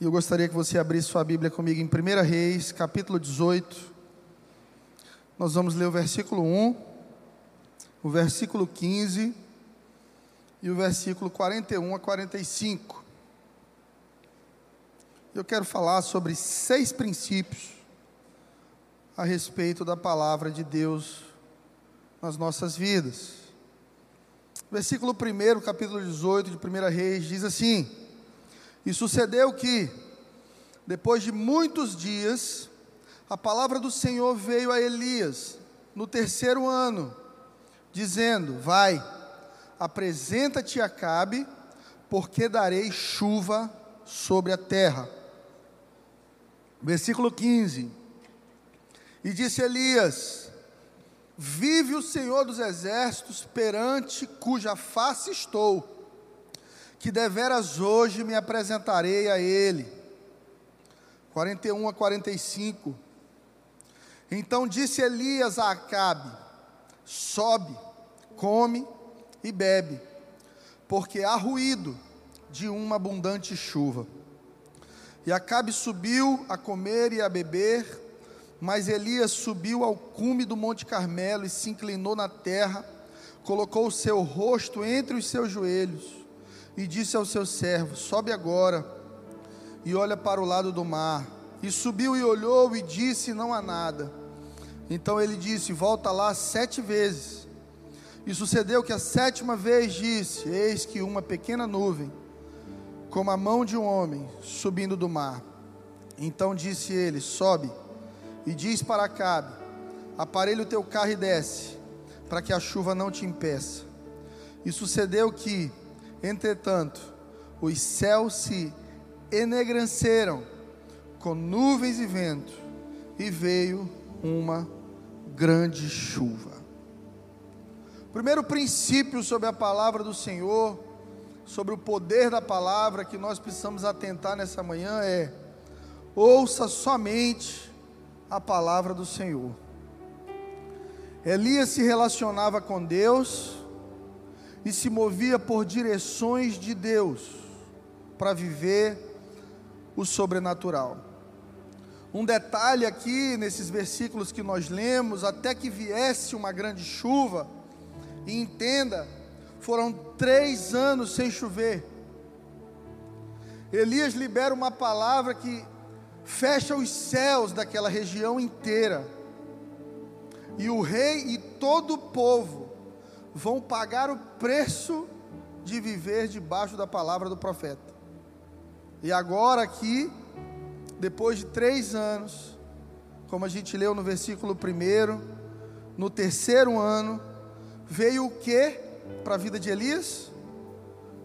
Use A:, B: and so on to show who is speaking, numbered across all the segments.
A: E eu gostaria que você abrisse sua Bíblia comigo em 1 Reis, capítulo 18. Nós vamos ler o versículo 1, o versículo 15 e o versículo 41 a 45. Eu quero falar sobre seis princípios a respeito da palavra de Deus nas nossas vidas. Versículo 1, capítulo 18 de 1 Reis, diz assim: e sucedeu que, depois de muitos dias, a palavra do Senhor veio a Elias, no terceiro ano, dizendo: Vai, apresenta-te a Cabe, porque darei chuva sobre a terra. Versículo 15. E disse Elias: Vive o Senhor dos exércitos, perante cuja face estou que deveras hoje me apresentarei a ele. 41 a 45. Então disse Elias a Acabe: Sobe, come e bebe, porque há ruído de uma abundante chuva. E Acabe subiu a comer e a beber, mas Elias subiu ao cume do Monte Carmelo e se inclinou na terra, colocou o seu rosto entre os seus joelhos e disse ao seu servo: Sobe agora e olha para o lado do mar. E subiu e olhou e disse: Não há nada. Então ele disse: Volta lá sete vezes. E sucedeu que a sétima vez disse: Eis que uma pequena nuvem, como a mão de um homem, subindo do mar. Então disse ele: Sobe e diz para Acabe: Aparelha o teu carro e desce, para que a chuva não te impeça. E sucedeu que, Entretanto, os céus se enegreceram com nuvens e vento, e veio uma grande chuva. Primeiro princípio sobre a palavra do Senhor, sobre o poder da palavra que nós precisamos atentar nessa manhã é: ouça somente a palavra do Senhor. Elias se relacionava com Deus, e se movia por direções de Deus para viver o sobrenatural. Um detalhe aqui nesses versículos que nós lemos, até que viesse uma grande chuva, e entenda, foram três anos sem chover. Elias libera uma palavra que fecha os céus daquela região inteira, e o rei e todo o povo vão pagar o preço de viver debaixo da palavra do profeta. E agora aqui, depois de três anos, como a gente leu no versículo primeiro, no terceiro ano, veio o que para a vida de Elias?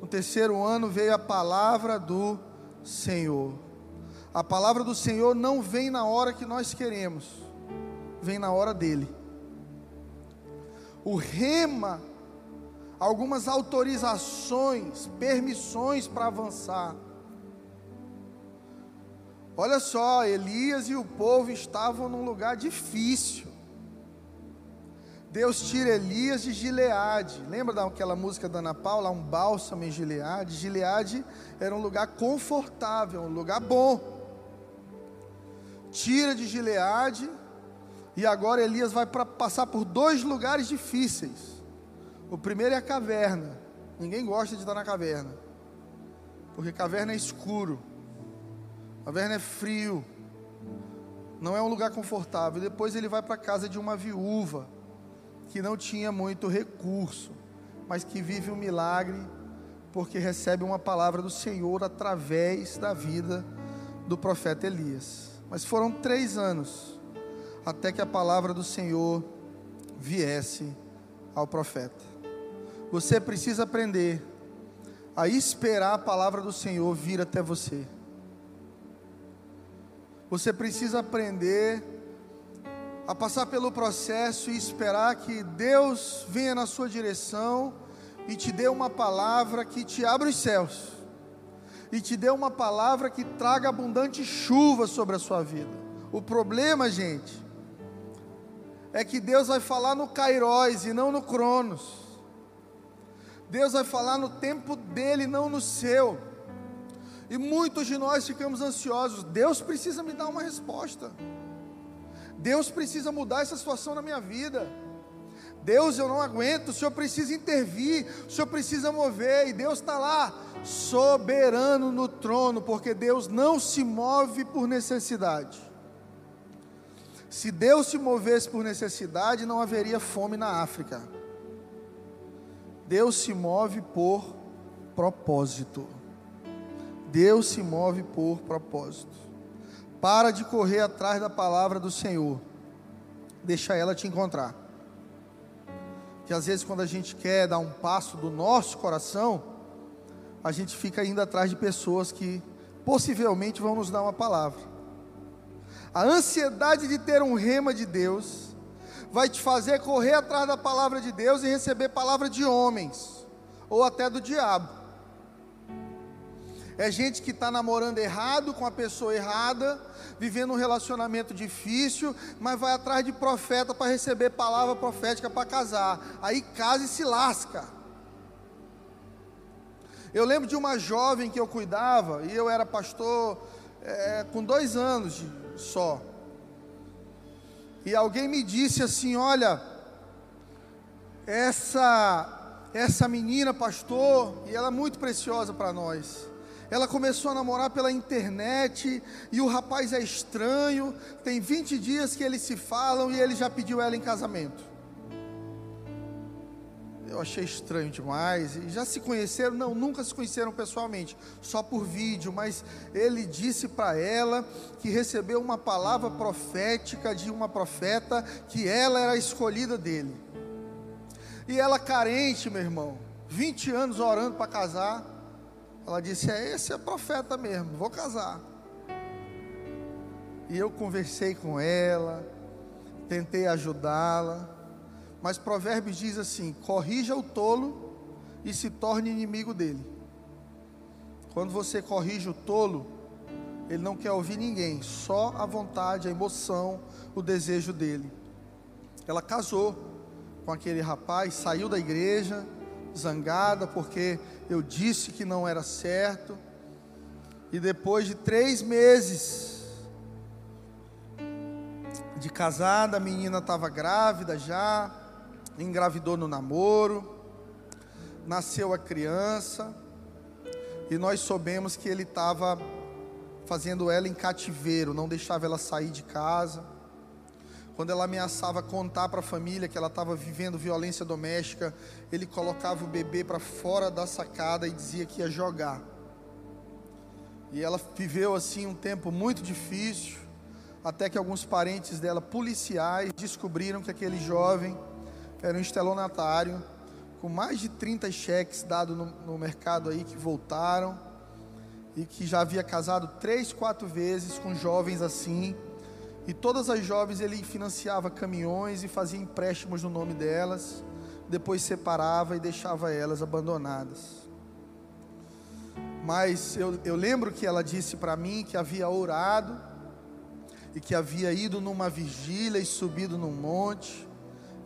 A: No terceiro ano veio a palavra do Senhor. A palavra do Senhor não vem na hora que nós queremos, vem na hora dele o rema, algumas autorizações, permissões para avançar. Olha só, Elias e o povo estavam num lugar difícil. Deus tira Elias de Gileade. Lembra daquela música da Ana Paula, um bálsamo em Gileade? Gileade era um lugar confortável, um lugar bom. Tira de Gileade e agora Elias vai pra, passar por dois lugares difíceis. O primeiro é a caverna. Ninguém gosta de estar na caverna. Porque caverna é escuro. Caverna é frio. Não é um lugar confortável. Depois ele vai para a casa de uma viúva que não tinha muito recurso, mas que vive um milagre porque recebe uma palavra do Senhor através da vida do profeta Elias. Mas foram três anos até que a palavra do Senhor viesse ao profeta. Você precisa aprender a esperar a palavra do Senhor vir até você. Você precisa aprender a passar pelo processo e esperar que Deus venha na sua direção e te dê uma palavra que te abra os céus e te dê uma palavra que traga abundante chuva sobre a sua vida. O problema, gente, é que Deus vai falar no Kairos e não no Cronos. Deus vai falar no tempo dele, não no seu. E muitos de nós ficamos ansiosos. Deus precisa me dar uma resposta. Deus precisa mudar essa situação na minha vida. Deus, eu não aguento. O Senhor precisa intervir. O Senhor precisa mover. E Deus está lá, soberano no trono, porque Deus não se move por necessidade. Se Deus se movesse por necessidade, não haveria fome na África. Deus se move por propósito. Deus se move por propósito. Para de correr atrás da palavra do Senhor. Deixa ela te encontrar. Que às vezes quando a gente quer dar um passo do nosso coração, a gente fica indo atrás de pessoas que possivelmente vão nos dar uma palavra. A ansiedade de ter um rema de Deus vai te fazer correr atrás da palavra de Deus e receber palavra de homens ou até do diabo. É gente que está namorando errado com a pessoa errada, vivendo um relacionamento difícil, mas vai atrás de profeta para receber palavra profética para casar. Aí casa e se lasca. Eu lembro de uma jovem que eu cuidava, e eu era pastor é, com dois anos de, só. E alguém me disse assim: Olha, essa, essa menina, pastor, e ela é muito preciosa para nós. Ela começou a namorar pela internet e o rapaz é estranho. Tem 20 dias que eles se falam e ele já pediu ela em casamento. Eu achei estranho demais. E já se conheceram? Não, nunca se conheceram pessoalmente, só por vídeo. Mas ele disse para ela que recebeu uma palavra profética de uma profeta que ela era a escolhida dele. E ela carente, meu irmão, 20 anos orando para casar. Ela disse: É, esse é profeta mesmo, vou casar. E eu conversei com ela, tentei ajudá-la, mas Provérbios diz assim: corrija o tolo e se torne inimigo dele. Quando você corrige o tolo, ele não quer ouvir ninguém, só a vontade, a emoção, o desejo dele. Ela casou com aquele rapaz, saiu da igreja, zangada porque eu disse que não era certo. E depois de três meses de casada, a menina estava grávida já, engravidou no namoro, nasceu a criança, e nós soubemos que ele estava fazendo ela em cativeiro, não deixava ela sair de casa. Quando ela ameaçava contar para a família que ela estava vivendo violência doméstica, ele colocava o bebê para fora da sacada e dizia que ia jogar. E ela viveu assim um tempo muito difícil, até que alguns parentes dela, policiais, descobriram que aquele jovem era um estelionatário, com mais de 30 cheques dados no, no mercado aí que voltaram, e que já havia casado três, quatro vezes com jovens assim e todas as jovens ele financiava caminhões e fazia empréstimos no nome delas, depois separava e deixava elas abandonadas. Mas eu, eu lembro que ela disse para mim que havia orado e que havia ido numa vigília e subido num monte,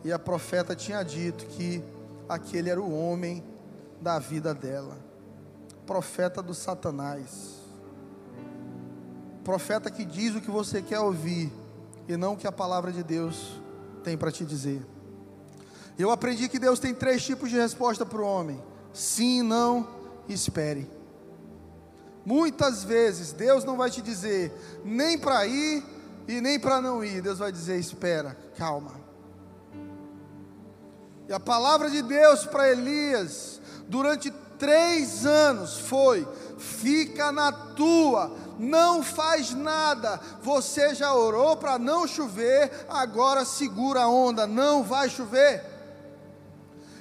A: e a profeta tinha dito que aquele era o homem da vida dela profeta do Satanás profeta que diz o que você quer ouvir e não o que a palavra de Deus tem para te dizer. Eu aprendi que Deus tem três tipos de resposta para o homem: sim, não, espere. Muitas vezes Deus não vai te dizer nem para ir e nem para não ir. Deus vai dizer: espera, calma. E a palavra de Deus para Elias durante três anos foi: fica na tua, não faz nada. Você já orou para não chover, agora segura a onda, não vai chover.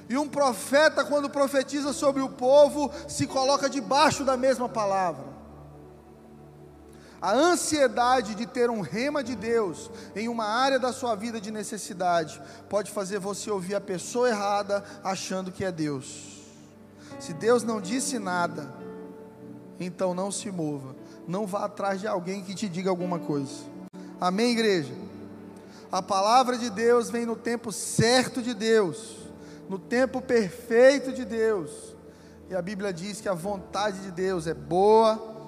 A: E um profeta, quando profetiza sobre o povo, se coloca debaixo da mesma palavra. A ansiedade de ter um rema de Deus em uma área da sua vida de necessidade pode fazer você ouvir a pessoa errada achando que é Deus. Se Deus não disse nada, então não se mova não vá atrás de alguém que te diga alguma coisa. Amém, igreja? A palavra de Deus vem no tempo certo de Deus, no tempo perfeito de Deus. E a Bíblia diz que a vontade de Deus é boa,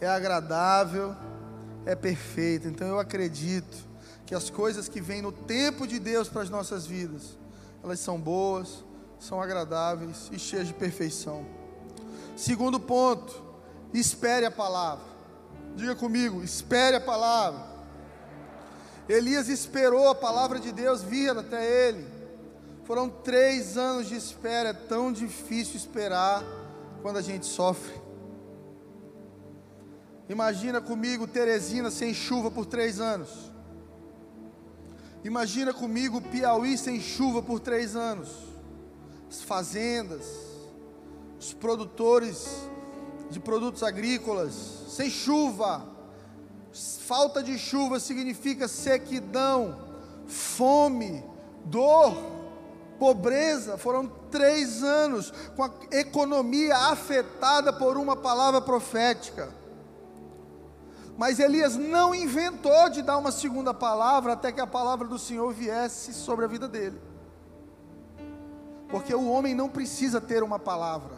A: é agradável, é perfeita. Então eu acredito que as coisas que vêm no tempo de Deus para as nossas vidas, elas são boas, são agradáveis e cheias de perfeição. Segundo ponto, espere a palavra. Diga comigo, espere a palavra. Elias esperou a palavra de Deus vir até ele. Foram três anos de espera. É tão difícil esperar quando a gente sofre. Imagina comigo Teresina sem chuva por três anos. Imagina comigo Piauí sem chuva por três anos. As fazendas, os produtores de produtos agrícolas sem chuva. Falta de chuva significa sequidão, fome, dor, pobreza. Foram três anos com a economia afetada por uma palavra profética. Mas Elias não inventou de dar uma segunda palavra até que a palavra do Senhor viesse sobre a vida dele. Porque o homem não precisa ter uma palavra.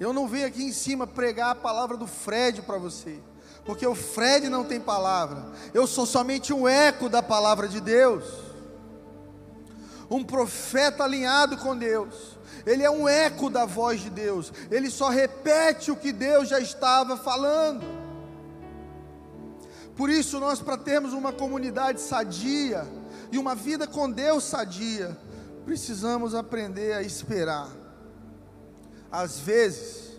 A: Eu não venho aqui em cima pregar a palavra do Fred para você, porque o Fred não tem palavra. Eu sou somente um eco da palavra de Deus. Um profeta alinhado com Deus. Ele é um eco da voz de Deus. Ele só repete o que Deus já estava falando. Por isso, nós, para termos uma comunidade sadia e uma vida com Deus sadia, precisamos aprender a esperar. Às vezes,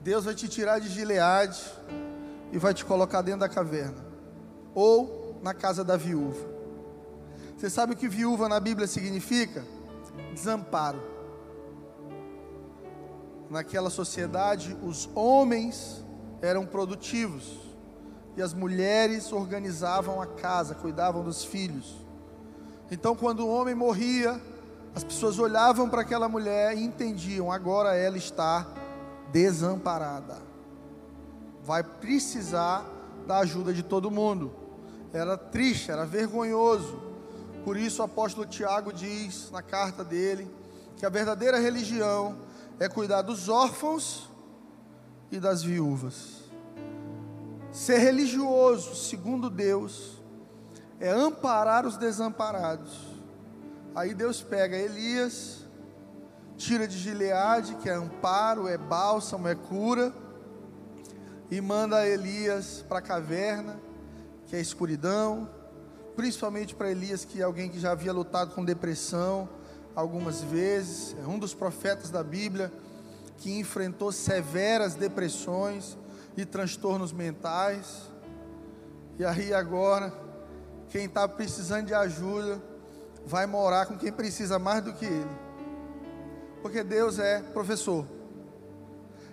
A: Deus vai te tirar de Gileade e vai te colocar dentro da caverna, ou na casa da viúva. Você sabe o que viúva na Bíblia significa? Desamparo. Naquela sociedade, os homens eram produtivos e as mulheres organizavam a casa, cuidavam dos filhos. Então, quando o homem morria, as pessoas olhavam para aquela mulher e entendiam: agora ela está desamparada, vai precisar da ajuda de todo mundo. Era triste, era vergonhoso. Por isso, o apóstolo Tiago diz na carta dele que a verdadeira religião é cuidar dos órfãos e das viúvas. Ser religioso, segundo Deus, é amparar os desamparados. Aí Deus pega Elias, tira de Gileade, que é amparo, é bálsamo, é cura, e manda Elias para a caverna, que é escuridão, principalmente para Elias, que é alguém que já havia lutado com depressão algumas vezes, é um dos profetas da Bíblia que enfrentou severas depressões e transtornos mentais. E aí agora, quem está precisando de ajuda, vai morar com quem precisa mais do que ele. Porque Deus é professor.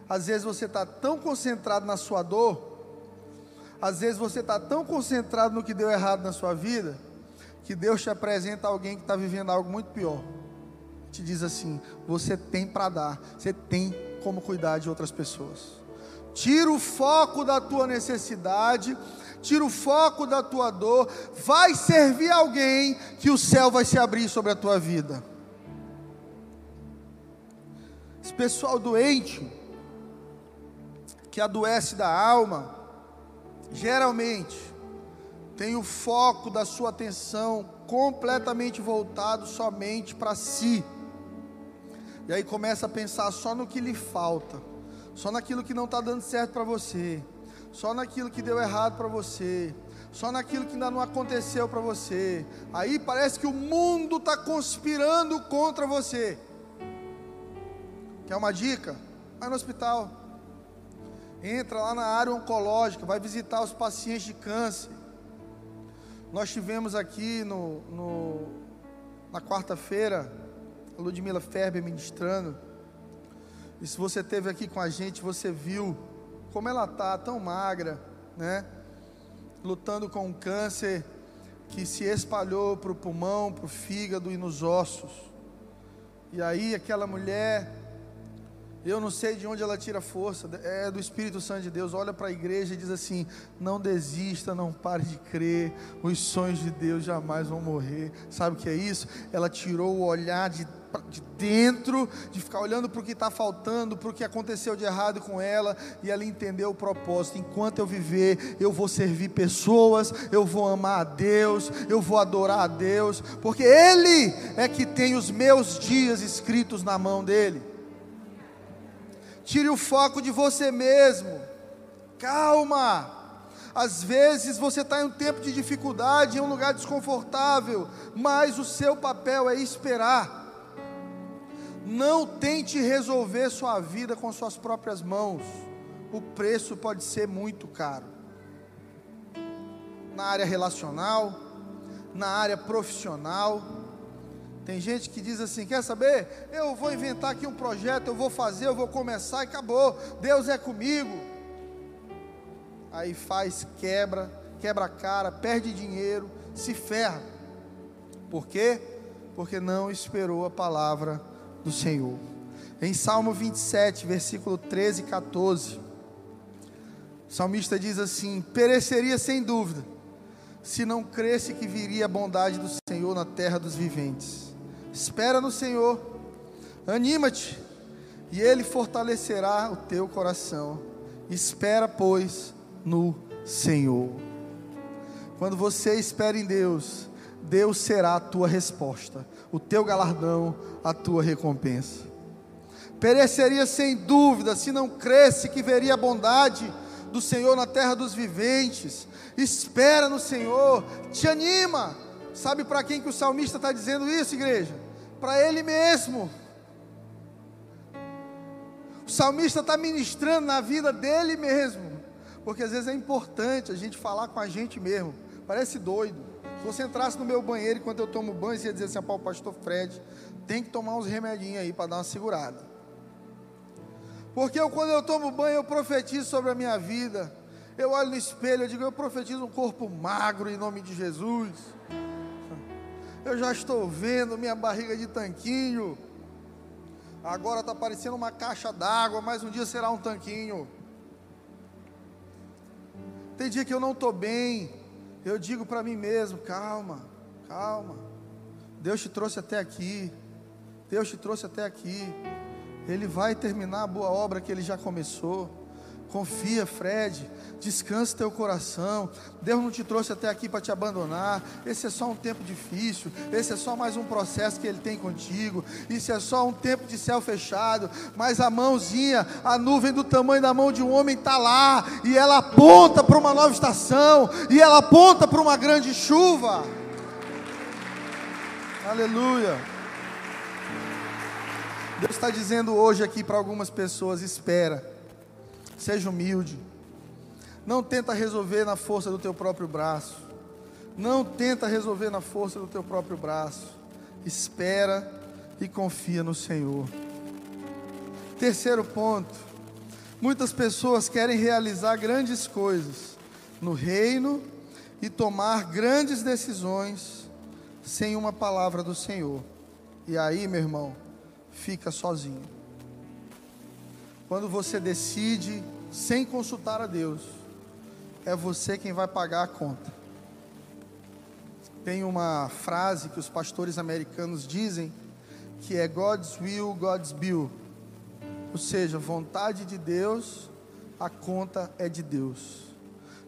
A: Às vezes você está tão concentrado na sua dor, às vezes você está tão concentrado no que deu errado na sua vida, que Deus te apresenta alguém que está vivendo algo muito pior. Te diz assim: você tem para dar, você tem como cuidar de outras pessoas tira o foco da tua necessidade, tira o foco da tua dor, vai servir alguém que o céu vai se abrir sobre a tua vida. Esse pessoal doente, que adoece da alma, geralmente tem o foco da sua atenção completamente voltado somente para si. E aí começa a pensar só no que lhe falta só naquilo que não está dando certo para você, só naquilo que deu errado para você, só naquilo que ainda não aconteceu para você. Aí parece que o mundo está conspirando contra você. Quer uma dica? Vai no hospital. Entra lá na área oncológica, vai visitar os pacientes de câncer. Nós tivemos aqui no, no na quarta-feira, a Ludmila Ferber ministrando. E se você esteve aqui com a gente, você viu como ela está, tão magra, né? Lutando com um câncer que se espalhou para o pulmão, para o fígado e nos ossos. E aí aquela mulher, Eu não sei de onde ela tira força, é do Espírito Santo de Deus. Olha para a igreja e diz assim: não desista, não pare de crer, os sonhos de Deus jamais vão morrer. Sabe o que é isso? Ela tirou o olhar de, de dentro, de ficar olhando para o que está faltando, para o que aconteceu de errado com ela, e ela entendeu o propósito: enquanto eu viver, eu vou servir pessoas, eu vou amar a Deus, eu vou adorar a Deus, porque Ele é que tem os meus dias escritos na mão dele. Tire o foco de você mesmo. Calma. Às vezes você está em um tempo de dificuldade, em um lugar desconfortável, mas o seu papel é esperar. Não tente resolver sua vida com suas próprias mãos. O preço pode ser muito caro. Na área relacional, na área profissional, tem gente que diz assim: quer saber? Eu vou inventar aqui um projeto, eu vou fazer, eu vou começar e acabou. Deus é comigo. Aí faz, quebra, quebra a cara, perde dinheiro, se ferra. Por quê? Porque não esperou a palavra do Senhor. Em Salmo 27, versículo 13 e 14, o salmista diz assim: Pereceria sem dúvida, se não cresce que viria a bondade do Senhor na terra dos viventes. Espera no Senhor, anima-te, e Ele fortalecerá o teu coração. Espera, pois, no Senhor. Quando você espera em Deus, Deus será a tua resposta, o teu galardão, a tua recompensa. Pereceria sem dúvida se não cresce que veria a bondade do Senhor na terra dos viventes. Espera no Senhor, te anima. Sabe para quem que o salmista está dizendo isso, igreja? para ele mesmo. O salmista está ministrando na vida dele mesmo, porque às vezes é importante a gente falar com a gente mesmo. Parece doido. Se você entrasse no meu banheiro enquanto eu tomo banho, você ia dizer assim: o pastor Fred, tem que tomar uns remedinhos aí para dar uma segurada. Porque eu, quando eu tomo banho, eu profetizo sobre a minha vida. Eu olho no espelho, eu digo, eu profetizo um corpo magro em nome de Jesus. Eu já estou vendo minha barriga de tanquinho. Agora está parecendo uma caixa d'água, mas um dia será um tanquinho. Tem dia que eu não estou bem. Eu digo para mim mesmo: calma, calma. Deus te trouxe até aqui. Deus te trouxe até aqui. Ele vai terminar a boa obra que ele já começou. Confia, Fred. Descanse teu coração. Deus não te trouxe até aqui para te abandonar. Esse é só um tempo difícil. Esse é só mais um processo que Ele tem contigo. Isso é só um tempo de céu fechado. Mas a mãozinha, a nuvem do tamanho da mão de um homem está lá. E ela aponta para uma nova estação. E ela aponta para uma grande chuva. Aleluia. Deus está dizendo hoje aqui para algumas pessoas: espera Seja humilde. Não tenta resolver na força do teu próprio braço. Não tenta resolver na força do teu próprio braço. Espera e confia no Senhor. Terceiro ponto. Muitas pessoas querem realizar grandes coisas no reino e tomar grandes decisões sem uma palavra do Senhor. E aí, meu irmão, fica sozinho. Quando você decide sem consultar a Deus, é você quem vai pagar a conta. Tem uma frase que os pastores americanos dizem que é God's will, God's bill. Ou seja, vontade de Deus, a conta é de Deus.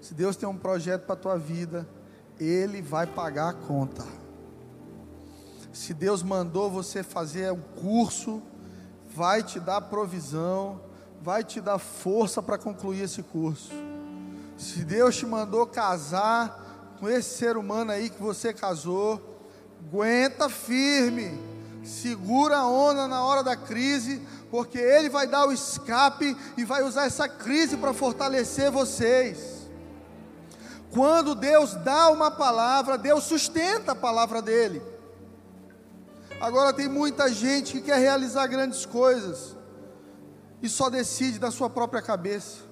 A: Se Deus tem um projeto para a tua vida, Ele vai pagar a conta. Se Deus mandou você fazer um curso, vai te dar provisão, vai te dar força para concluir esse curso. Se Deus te mandou casar com esse ser humano aí que você casou, aguenta firme, segura a onda na hora da crise, porque Ele vai dar o escape e vai usar essa crise para fortalecer vocês. Quando Deus dá uma palavra, Deus sustenta a palavra dele. Agora tem muita gente que quer realizar grandes coisas, e só decide da sua própria cabeça.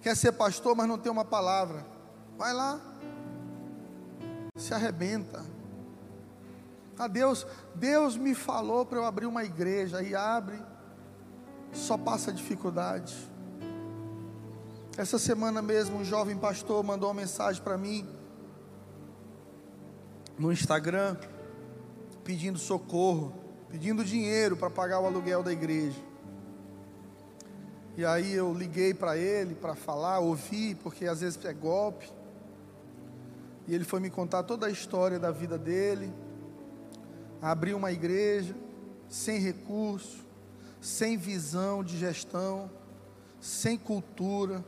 A: Quer ser pastor, mas não tem uma palavra. Vai lá, se arrebenta. Ah, Deus, Deus me falou para eu abrir uma igreja, aí abre, só passa dificuldade. Essa semana mesmo, um jovem pastor mandou uma mensagem para mim no Instagram, pedindo socorro, pedindo dinheiro para pagar o aluguel da igreja. E aí eu liguei para ele para falar, ouvi, porque às vezes é golpe. E ele foi me contar toda a história da vida dele. Abriu uma igreja sem recurso, sem visão de gestão, sem cultura.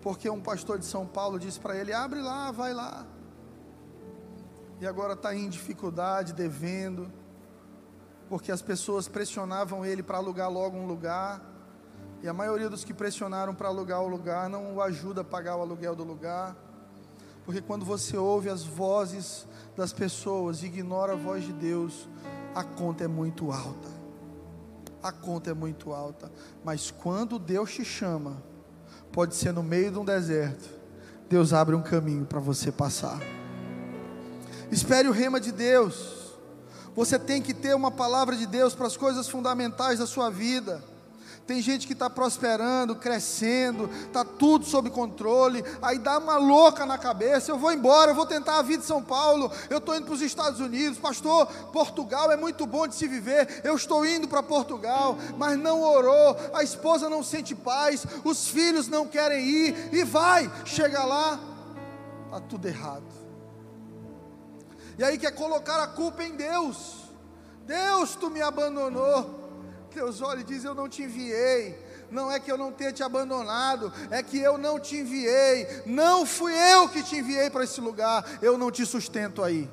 A: Porque um pastor de São Paulo disse para ele: abre lá, vai lá. E agora está em dificuldade, devendo, porque as pessoas pressionavam ele para alugar logo um lugar. E a maioria dos que pressionaram para alugar o lugar não o ajuda a pagar o aluguel do lugar. Porque quando você ouve as vozes das pessoas ignora a voz de Deus, a conta é muito alta. A conta é muito alta. Mas quando Deus te chama, pode ser no meio de um deserto, Deus abre um caminho para você passar. Espere o rema de Deus. Você tem que ter uma palavra de Deus para as coisas fundamentais da sua vida. Tem gente que está prosperando, crescendo, está tudo sob controle, aí dá uma louca na cabeça, eu vou embora, eu vou tentar a vida em São Paulo, eu estou indo para os Estados Unidos, pastor, Portugal é muito bom de se viver, eu estou indo para Portugal, mas não orou, a esposa não sente paz, os filhos não querem ir, e vai, chega lá, está tudo errado. E aí quer colocar a culpa em Deus. Deus, tu me abandonou. Deus olha e diz: Eu não te enviei. Não é que eu não tenha te abandonado, é que eu não te enviei. Não fui eu que te enviei para esse lugar. Eu não te sustento aí.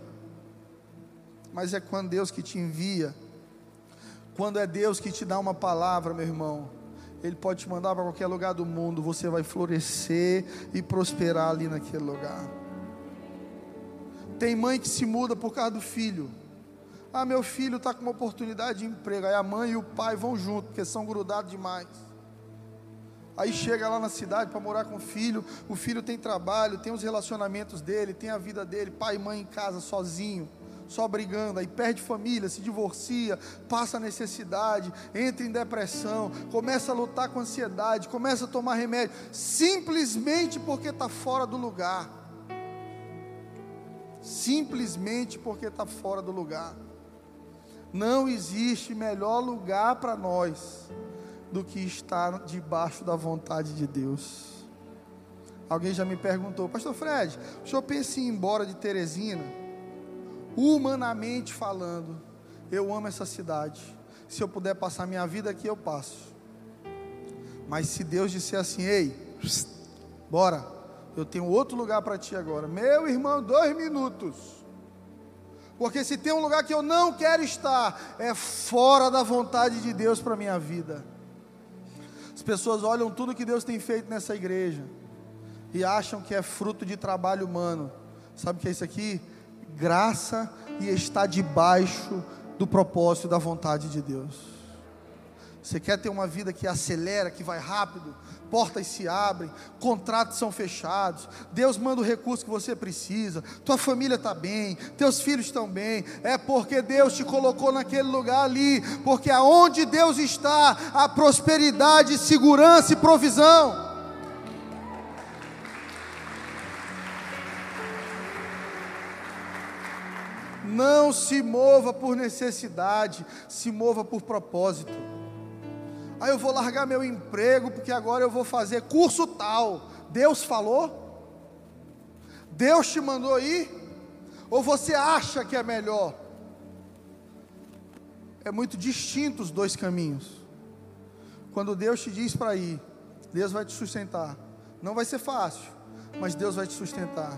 A: Mas é quando Deus que te envia, quando é Deus que te dá uma palavra, meu irmão, Ele pode te mandar para qualquer lugar do mundo, você vai florescer e prosperar ali naquele lugar. Tem mãe que se muda por causa do filho. Ah, meu filho está com uma oportunidade de emprego. Aí a mãe e o pai vão junto, porque são grudados demais. Aí chega lá na cidade para morar com o filho. O filho tem trabalho, tem os relacionamentos dele, tem a vida dele. Pai e mãe em casa sozinho, só brigando. Aí perde família, se divorcia, passa necessidade, entra em depressão, começa a lutar com ansiedade, começa a tomar remédio, simplesmente porque está fora do lugar. Simplesmente porque está fora do lugar. Não existe melhor lugar para nós do que estar debaixo da vontade de Deus. Alguém já me perguntou, Pastor Fred, o senhor pensa em ir embora de Teresina? Humanamente falando, eu amo essa cidade. Se eu puder passar minha vida aqui, eu passo. Mas se Deus disser assim, ei, bora, eu tenho outro lugar para ti agora. Meu irmão, dois minutos. Porque se tem um lugar que eu não quero estar, é fora da vontade de Deus para a minha vida. As pessoas olham tudo que Deus tem feito nessa igreja e acham que é fruto de trabalho humano. Sabe o que é isso aqui? Graça e está debaixo do propósito da vontade de Deus. Você quer ter uma vida que acelera, que vai rápido? portas se abrem, contratos são fechados, Deus manda o recurso que você precisa, tua família está bem, teus filhos estão bem, é porque Deus te colocou naquele lugar ali, porque aonde Deus está, há prosperidade, segurança e provisão. Não se mova por necessidade, se mova por propósito. Aí eu vou largar meu emprego porque agora eu vou fazer curso tal. Deus falou? Deus te mandou ir? Ou você acha que é melhor? É muito distinto os dois caminhos. Quando Deus te diz para ir, Deus vai te sustentar. Não vai ser fácil, mas Deus vai te sustentar.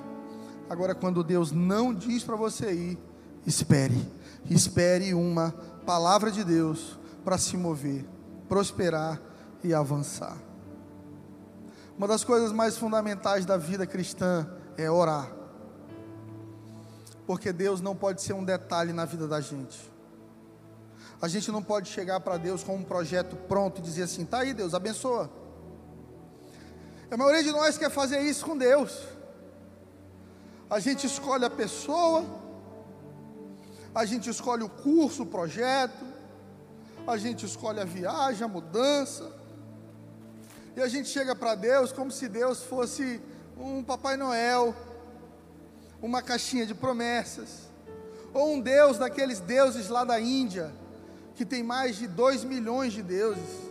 A: Agora, quando Deus não diz para você ir, espere. Espere uma palavra de Deus para se mover prosperar e avançar. Uma das coisas mais fundamentais da vida cristã é orar. Porque Deus não pode ser um detalhe na vida da gente. A gente não pode chegar para Deus com um projeto pronto e dizer assim: tá aí, Deus, abençoa. A maioria de nós quer fazer isso com Deus. A gente escolhe a pessoa, a gente escolhe o curso, o projeto, a gente escolhe a viagem, a mudança. E a gente chega para Deus como se Deus fosse um Papai Noel, uma caixinha de promessas, ou um Deus daqueles deuses lá da Índia, que tem mais de dois milhões de deuses,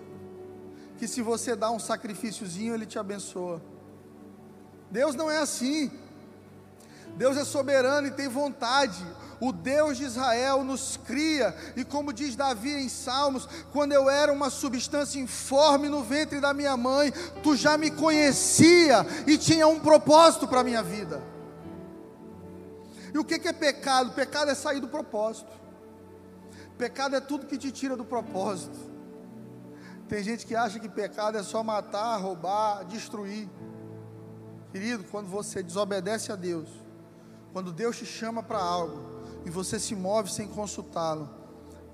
A: que se você dá um sacrifíciozinho, Ele te abençoa. Deus não é assim. Deus é soberano e tem vontade. O Deus de Israel nos cria, e como diz Davi em Salmos, quando eu era uma substância informe no ventre da minha mãe, tu já me conhecia e tinha um propósito para a minha vida. E o que é pecado? Pecado é sair do propósito. Pecado é tudo que te tira do propósito. Tem gente que acha que pecado é só matar, roubar, destruir. Querido, quando você desobedece a Deus, quando Deus te chama para algo e você se move sem consultá-lo,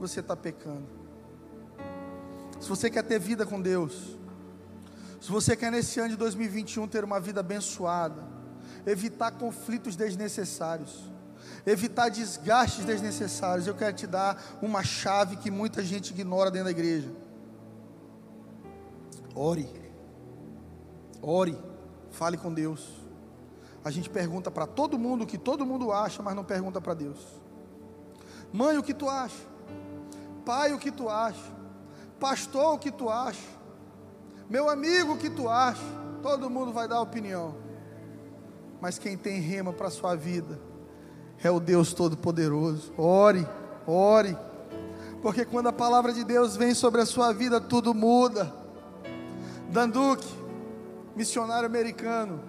A: você está pecando. Se você quer ter vida com Deus, se você quer nesse ano de 2021 ter uma vida abençoada, evitar conflitos desnecessários, evitar desgastes desnecessários, eu quero te dar uma chave que muita gente ignora dentro da igreja. Ore, ore, fale com Deus. A gente pergunta para todo mundo o que todo mundo acha, mas não pergunta para Deus. Mãe, o que tu acha? Pai, o que tu acha? Pastor, o que tu acha? Meu amigo, o que tu acha? Todo mundo vai dar opinião. Mas quem tem rema para a sua vida é o Deus Todo-Poderoso. Ore, ore. Porque quando a palavra de Deus vem sobre a sua vida, tudo muda. Danduque, missionário americano,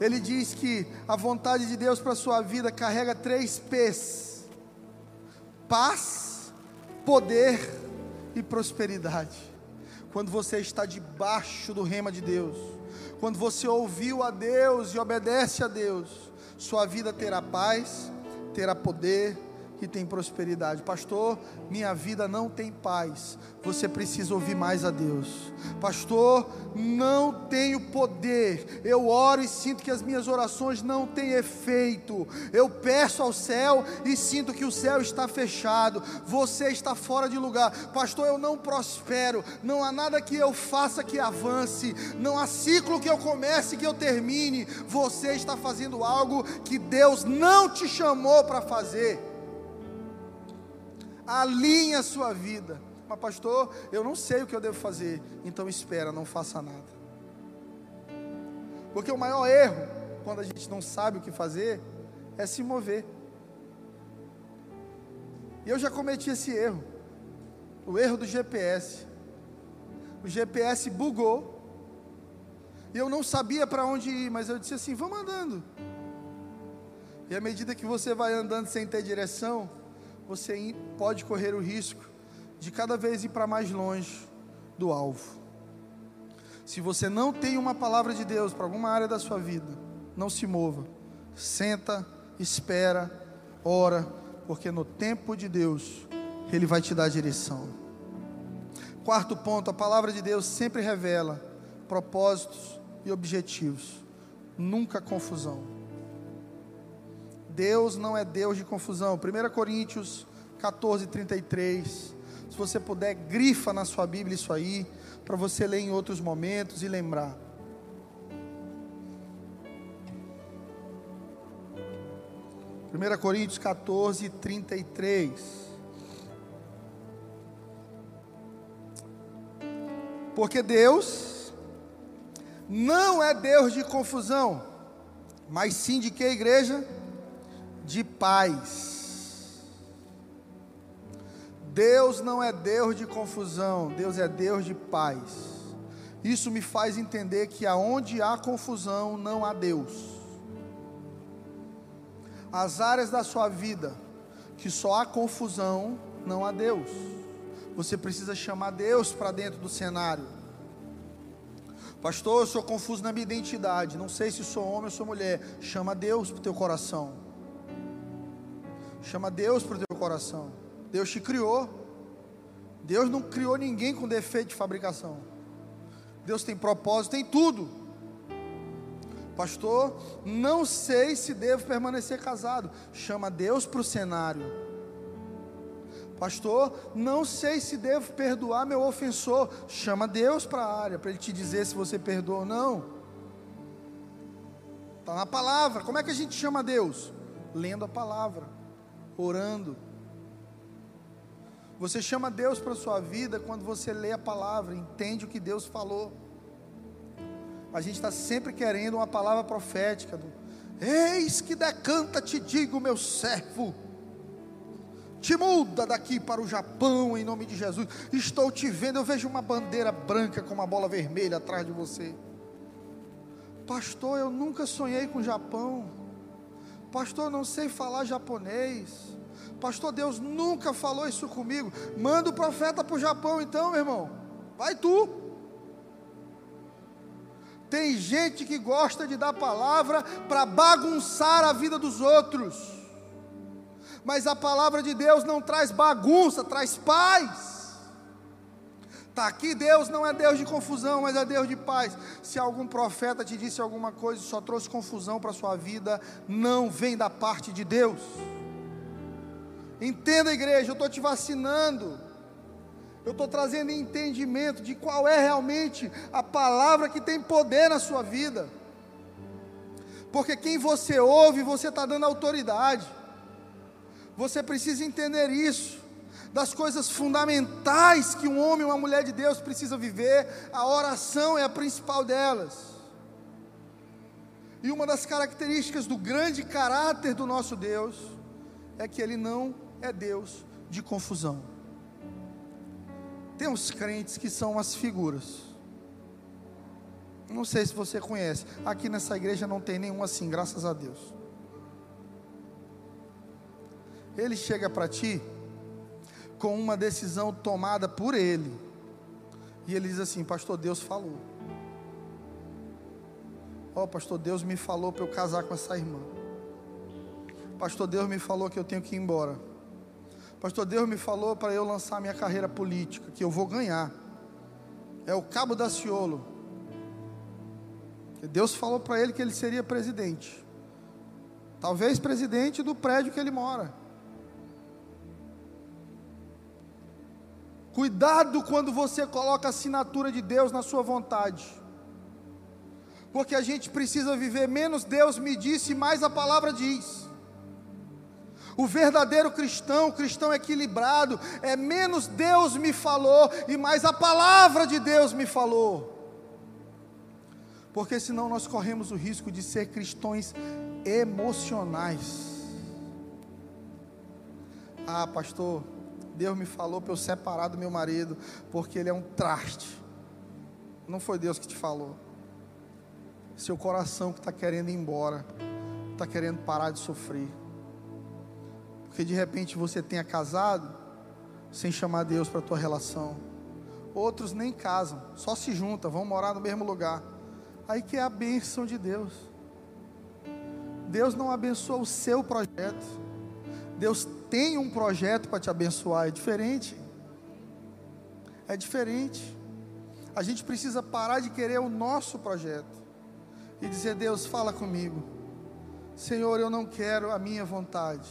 A: ele diz que a vontade de Deus para a sua vida carrega três P's: paz, poder e prosperidade. Quando você está debaixo do rema de Deus, quando você ouviu a Deus e obedece a Deus, sua vida terá paz, terá poder que tem prosperidade. Pastor, minha vida não tem paz. Você precisa ouvir mais a Deus. Pastor, não tenho poder. Eu oro e sinto que as minhas orações não têm efeito. Eu peço ao céu e sinto que o céu está fechado. Você está fora de lugar. Pastor, eu não prospero. Não há nada que eu faça que avance. Não há ciclo que eu comece que eu termine. Você está fazendo algo que Deus não te chamou para fazer alinhe a sua vida. Mas, pastor, eu não sei o que eu devo fazer. Então, espera, não faça nada. Porque o maior erro, quando a gente não sabe o que fazer, é se mover. E eu já cometi esse erro. O erro do GPS. O GPS bugou. E eu não sabia para onde ir, mas eu disse assim: vamos andando. E à medida que você vai andando sem ter direção, você pode correr o risco de cada vez ir para mais longe do alvo. Se você não tem uma palavra de Deus para alguma área da sua vida, não se mova. Senta, espera, ora, porque no tempo de Deus ele vai te dar a direção. Quarto ponto, a palavra de Deus sempre revela propósitos e objetivos, nunca confusão. Deus não é Deus de confusão. 1 Coríntios 14, 33. Se você puder, grifa na sua Bíblia isso aí, para você ler em outros momentos e lembrar. Primeira Coríntios 14, 33. Porque Deus não é Deus de confusão, mas sim de que igreja? De paz. Deus não é Deus de confusão, Deus é Deus de paz. Isso me faz entender que aonde há confusão, não há Deus. As áreas da sua vida que só há confusão, não há Deus. Você precisa chamar Deus para dentro do cenário. Pastor, eu sou confuso na minha identidade. Não sei se sou homem ou sou mulher. Chama Deus para o teu coração. Chama Deus para o teu coração. Deus te criou. Deus não criou ninguém com defeito de fabricação. Deus tem propósito, tem tudo. Pastor, não sei se devo permanecer casado. Chama Deus para o cenário. Pastor, não sei se devo perdoar meu ofensor. Chama Deus para a área, para Ele te dizer se você perdoa ou não. Está na palavra. Como é que a gente chama Deus? Lendo a palavra, orando. Você chama Deus para a sua vida quando você lê a palavra, entende o que Deus falou. A gente está sempre querendo uma palavra profética. Do, Eis que decanta, te digo, meu servo te muda daqui para o Japão em nome de Jesus. Estou te vendo, eu vejo uma bandeira branca com uma bola vermelha atrás de você. Pastor, eu nunca sonhei com o Japão. Pastor, não sei falar japonês. Pastor, Deus nunca falou isso comigo. Manda o profeta para o Japão então, meu irmão. Vai tu. Tem gente que gosta de dar palavra para bagunçar a vida dos outros mas a palavra de Deus não traz bagunça, traz paz. Está aqui, Deus não é Deus de confusão, mas é Deus de paz. Se algum profeta te disse alguma coisa e só trouxe confusão para a sua vida, não vem da parte de Deus. Entenda, igreja, eu estou te vacinando. Eu estou trazendo entendimento de qual é realmente a palavra que tem poder na sua vida. Porque quem você ouve, você está dando autoridade. Você precisa entender isso. Das coisas fundamentais que um homem ou uma mulher de Deus precisa viver, a oração é a principal delas. E uma das características do grande caráter do nosso Deus é que ele não é Deus de confusão. Tem uns crentes que são umas figuras. Não sei se você conhece. Aqui nessa igreja não tem nenhum assim, graças a Deus. Ele chega para ti com uma decisão tomada por ele. E ele diz assim: Pastor, Deus falou. Ó, oh, Pastor, Deus me falou para eu casar com essa irmã. Pastor, Deus me falou que eu tenho que ir embora. Pastor, Deus me falou para eu lançar minha carreira política, que eu vou ganhar. É o cabo da Ciolo. Deus falou para ele que ele seria presidente. Talvez presidente do prédio que ele mora. Cuidado quando você coloca a assinatura de Deus na sua vontade. Porque a gente precisa viver menos Deus me disse, mais a palavra diz. O verdadeiro cristão, o cristão equilibrado, é menos Deus me falou e mais a palavra de Deus me falou. Porque senão nós corremos o risco de ser cristãos emocionais. Ah, pastor, Deus me falou para eu separar do meu marido, porque ele é um traste. Não foi Deus que te falou. Seu coração que está querendo ir embora, está querendo parar de sofrer. Porque de repente você tenha casado sem chamar Deus para a tua relação. Outros nem casam, só se juntam, vão morar no mesmo lugar. Aí que é a bênção de Deus. Deus não abençoa o seu projeto. Deus tem um projeto para te abençoar, é diferente. É diferente. A gente precisa parar de querer o nosso projeto e dizer: Deus, fala comigo. Senhor, eu não quero a minha vontade,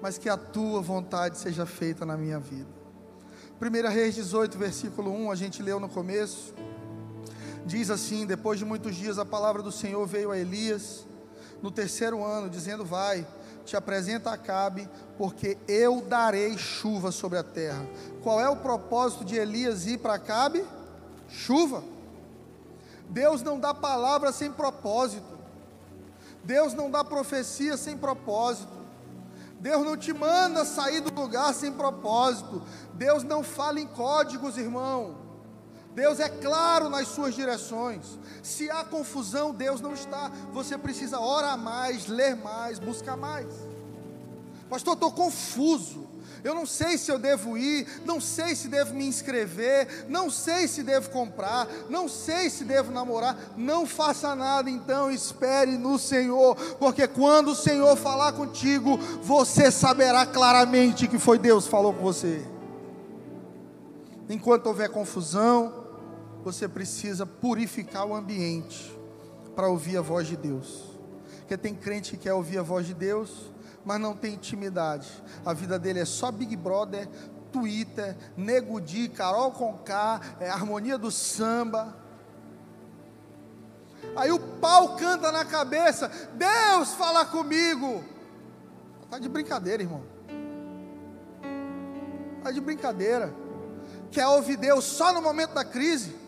A: mas que a tua vontade seja feita na minha vida. 1 Reis 18, versículo 1, a gente leu no começo. Diz assim: Depois de muitos dias, a palavra do Senhor veio a Elias, no terceiro ano, dizendo: Vai te apresenta Acabe, porque eu darei chuva sobre a terra. Qual é o propósito de Elias ir para Acabe? Chuva. Deus não dá palavra sem propósito. Deus não dá profecia sem propósito. Deus não te manda sair do lugar sem propósito. Deus não fala em códigos, irmão. Deus é claro nas suas direções. Se há confusão, Deus não está. Você precisa orar mais, ler mais, buscar mais. Pastor, estou confuso. Eu não sei se eu devo ir, não sei se devo me inscrever, não sei se devo comprar, não sei se devo namorar. Não faça nada, então espere no Senhor, porque quando o Senhor falar contigo, você saberá claramente que foi Deus que falou com você. Enquanto houver confusão, você precisa purificar o ambiente para ouvir a voz de Deus. Porque tem crente que quer ouvir a voz de Deus, mas não tem intimidade. A vida dele é só Big Brother, Twitter, Nego Di, Carol Conká, é harmonia do samba. Aí o pau canta na cabeça: Deus fala comigo. Tá de brincadeira, irmão. Tá de brincadeira. Quer ouvir Deus só no momento da crise?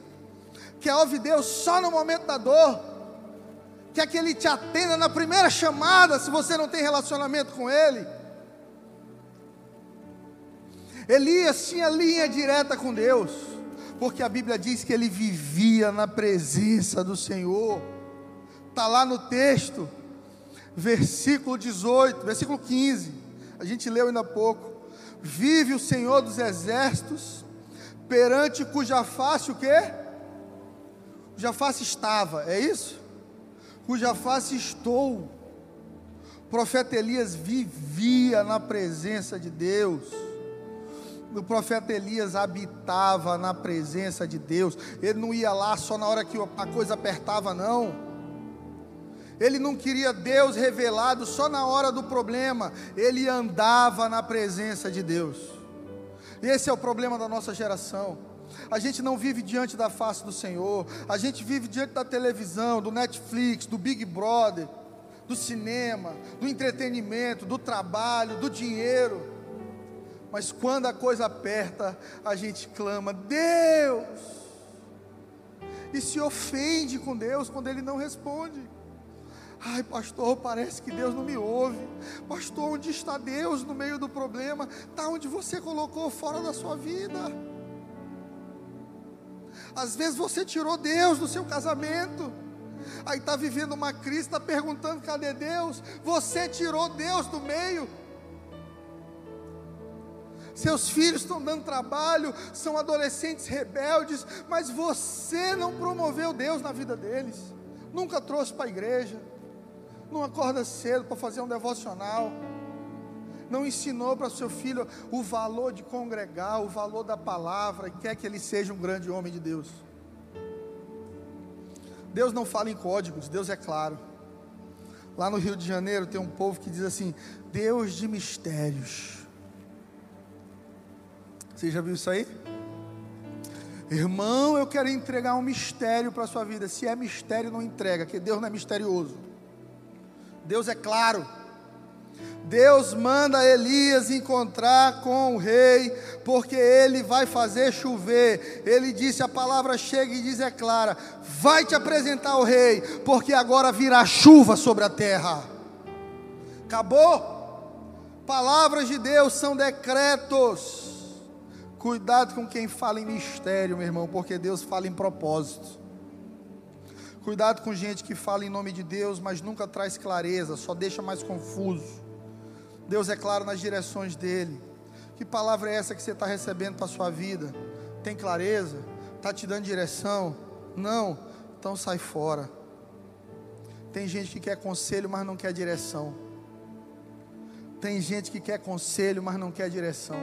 A: Quer ouvir Deus só no momento da dor? Quer que Ele te atenda na primeira chamada, se você não tem relacionamento com Ele? Elias tinha linha direta com Deus, porque a Bíblia diz que ele vivia na presença do Senhor. Está lá no texto, versículo 18, versículo 15. A gente leu ainda há pouco. Vive o Senhor dos exércitos, perante cuja face o quê? Cuja face estava, é isso? Cuja face estou. O profeta Elias vivia na presença de Deus o profeta Elias habitava na presença de Deus, ele não ia lá só na hora que a coisa apertava, não. Ele não queria Deus revelado só na hora do problema, ele andava na presença de Deus. Esse é o problema da nossa geração. A gente não vive diante da face do Senhor, a gente vive diante da televisão, do Netflix, do Big Brother, do cinema, do entretenimento, do trabalho, do dinheiro mas quando a coisa aperta, a gente clama: Deus! E se ofende com Deus quando Ele não responde. Ai, pastor, parece que Deus não me ouve. Pastor, onde está Deus no meio do problema? Está onde você colocou fora da sua vida. Às vezes você tirou Deus do seu casamento. Aí está vivendo uma crise, está perguntando: cadê Deus? Você tirou Deus do meio seus filhos estão dando trabalho, são adolescentes rebeldes, mas você não promoveu Deus na vida deles, nunca trouxe para a igreja, não acorda cedo para fazer um devocional, não ensinou para seu filho o valor de congregar, o valor da palavra, e quer que ele seja um grande homem de Deus. Deus não fala em códigos, Deus é claro. Lá no Rio de Janeiro tem um povo que diz assim: Deus de mistérios. Você já viu isso aí? Irmão, eu quero entregar um mistério para a sua vida. Se é mistério, não entrega, que Deus não é misterioso. Deus é claro. Deus manda Elias encontrar com o rei, porque ele vai fazer chover. Ele disse: a palavra chega e diz é clara: vai te apresentar o rei, porque agora virá chuva sobre a terra. Acabou? Palavras de Deus são decretos. Cuidado com quem fala em mistério, meu irmão, porque Deus fala em propósito. Cuidado com gente que fala em nome de Deus, mas nunca traz clareza, só deixa mais confuso. Deus é claro nas direções dele. Que palavra é essa que você está recebendo para a sua vida? Tem clareza? Está te dando direção? Não? Então sai fora. Tem gente que quer conselho, mas não quer direção. Tem gente que quer conselho, mas não quer direção.